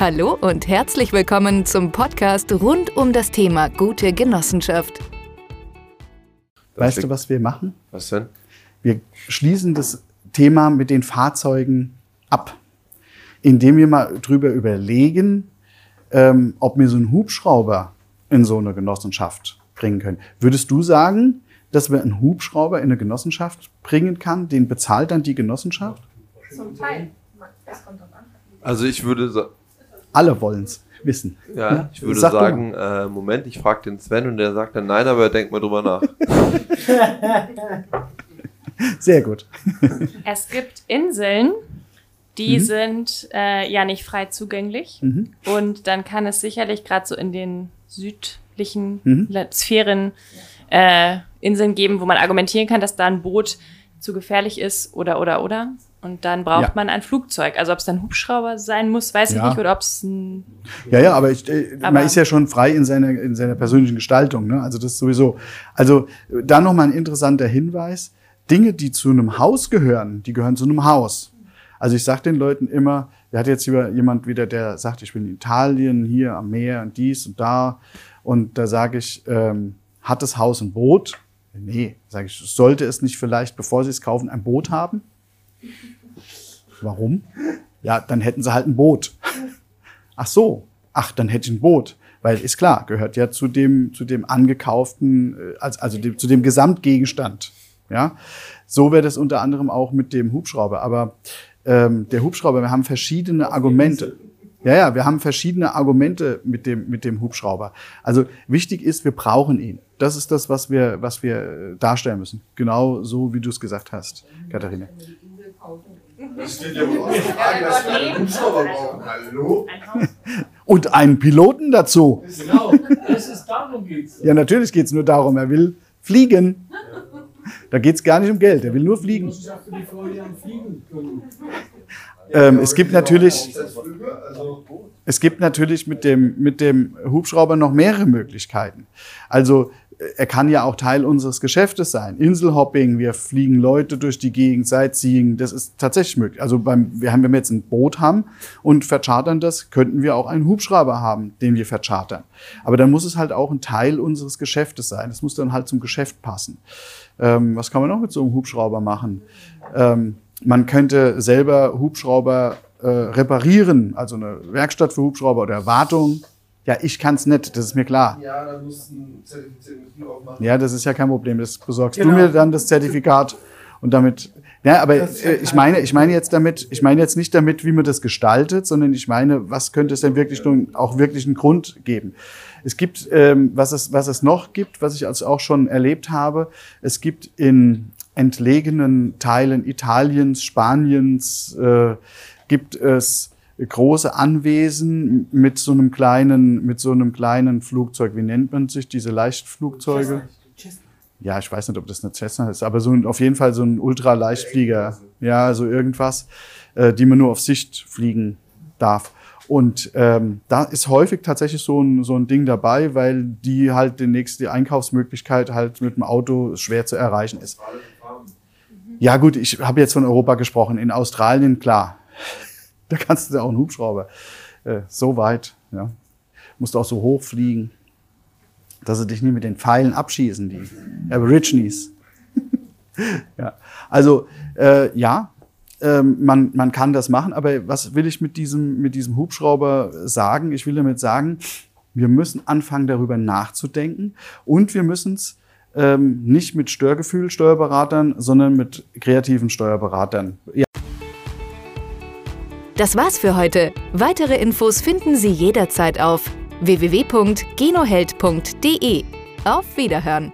Hallo und herzlich willkommen zum Podcast rund um das Thema gute Genossenschaft. Weißt du, was wir machen? Was denn? Wir schließen das Thema mit den Fahrzeugen ab, indem wir mal drüber überlegen, ähm, ob wir so einen Hubschrauber in so eine Genossenschaft bringen können. Würdest du sagen, dass wir einen Hubschrauber in eine Genossenschaft bringen kann, den bezahlt dann die Genossenschaft? Zum Teil. Das kommt drauf an. Also ich würde, sa- Alle wollen es wissen. ja, ich würde Sag sagen, äh, Moment, ich frage den Sven und der sagt dann nein, aber er denkt mal drüber nach. Sehr gut. Es gibt Inseln, die Mhm. sind äh, ja nicht frei zugänglich. Mhm. Und dann kann es sicherlich gerade so in den südlichen Mhm. Sphären äh, Inseln geben, wo man argumentieren kann, dass da ein Boot zu gefährlich ist oder oder oder. Und dann braucht Ja. man ein Flugzeug. Also ob es dann ein Hubschrauber sein muss, weiß ich Ja. nicht. Oder ob es ein Ja, ja, aber, ich, äh, man Aber- ist ja schon frei in seiner, in seiner persönlichen Gestaltung. Ne? Also das ist sowieso. Also äh, da nochmal ein interessanter Hinweis. Dinge, die zu einem Haus gehören, die gehören zu einem Haus. Also ich sage den Leuten immer, wir hat jetzt hier jemand wieder, der sagt, ich bin in Italien, hier am Meer und dies und da. Und da sage ich, ähm, hat das Haus ein Boot? Nee, sage ich, sollte es nicht vielleicht, bevor Sie es kaufen, ein Boot haben? Warum? Ja, dann hätten sie halt ein Boot. Ach so, ach, dann hätte ich ein Boot. Weil ist klar, gehört ja zu dem, zu dem angekauften, äh, als- also dem, zu dem Gesamtgegenstand. Ja, so wäre das unter anderem auch mit dem Hubschrauber. Aber ähm, der Hubschrauber, wir haben verschiedene Argumente. Ja, ja, wir haben verschiedene Argumente mit dem, mit dem Hubschrauber. Also wichtig ist, wir brauchen ihn. Das ist das, was wir, was wir äh, darstellen müssen. Genau so, wie du es gesagt hast, Katharina. Das steht ja wohl außer Frage, dass wir einen Hubschrauber brauchen. Hallo? ein Haus. Und einen Piloten dazu. Genau, das ist darum geht's. Ja, natürlich geht es nur darum, er will fliegen. Da geht es gar nicht um Geld, er will nur fliegen. Ähm, es gibt natürlich, es gibt natürlich mit dem, mit dem Hubschrauber noch mehrere Möglichkeiten. Also äh, er kann ja auch Teil unseres Geschäftes sein. Inselhopping, wir fliegen Leute durch die Gegend, Sightseeing, das ist tatsächlich möglich. Also beim, wir haben, wenn wir jetzt ein Boot haben und verchartern das, könnten wir auch einen Hubschrauber haben, den wir verchartern. Aber dann muss es halt auch ein Teil unseres Geschäftes sein. Es muss dann halt zum Geschäft passen. Ähm, was kann man noch mit so einem Hubschrauber machen? Ähm, man könnte selber Hubschrauber äh, reparieren, also eine Werkstatt für Hubschrauber oder Wartung. Ja, ich kann es nicht, das ist mir klar. ja, da musst du zertifizierten Betrieb aufmachen. Ja, das ist ja kein Problem. Das besorgst Genau. du mir dann das Zertifikat und damit. Ja, aber äh, ich meine, ich meine jetzt damit, ich meine jetzt nicht damit, wie man das gestaltet, sondern ich meine, was könnte es denn wirklich nun auch wirklich einen Grund geben? Es gibt, ähm, was es, was es noch gibt, was ich also auch schon erlebt habe. Es gibt in entlegenen Teilen Italiens, Spaniens, äh, gibt es große Anwesen mit so einem kleinen, mit so einem kleinen Flugzeug. Wie nennt man sich diese Leichtflugzeuge? Ja, ich weiß nicht, ob das eine Cessna ist, aber so ein, auf jeden Fall so ein Ultraleichtflieger. Ja, so irgendwas, äh, die man nur auf Sicht fliegen darf. Und ähm, da ist häufig tatsächlich so ein, so ein Ding dabei, weil die halt die nächste Einkaufsmöglichkeit halt mit dem Auto schwer zu erreichen ist. Ja gut, ich habe jetzt von Europa gesprochen. In Australien, klar, da kannst du auch einen Hubschrauber. Äh, so weit, ja. Musst auch so hoch fliegen, dass sie dich nie mit den Pfeilen abschießen, die Aborigines. ja. Also, äh, ja, ähm, man, man kann das machen, aber was will ich mit diesem, mit diesem Hubschrauber sagen? Ich will damit sagen, wir müssen anfangen, darüber nachzudenken und wir müssen es ähm, nicht mit Störgefühl Steuerberatern, sondern mit kreativen Steuerberatern. Ja. Das war's für heute. Weitere Infos finden Sie jederzeit auf www.genoheld.de. Auf Wiederhören!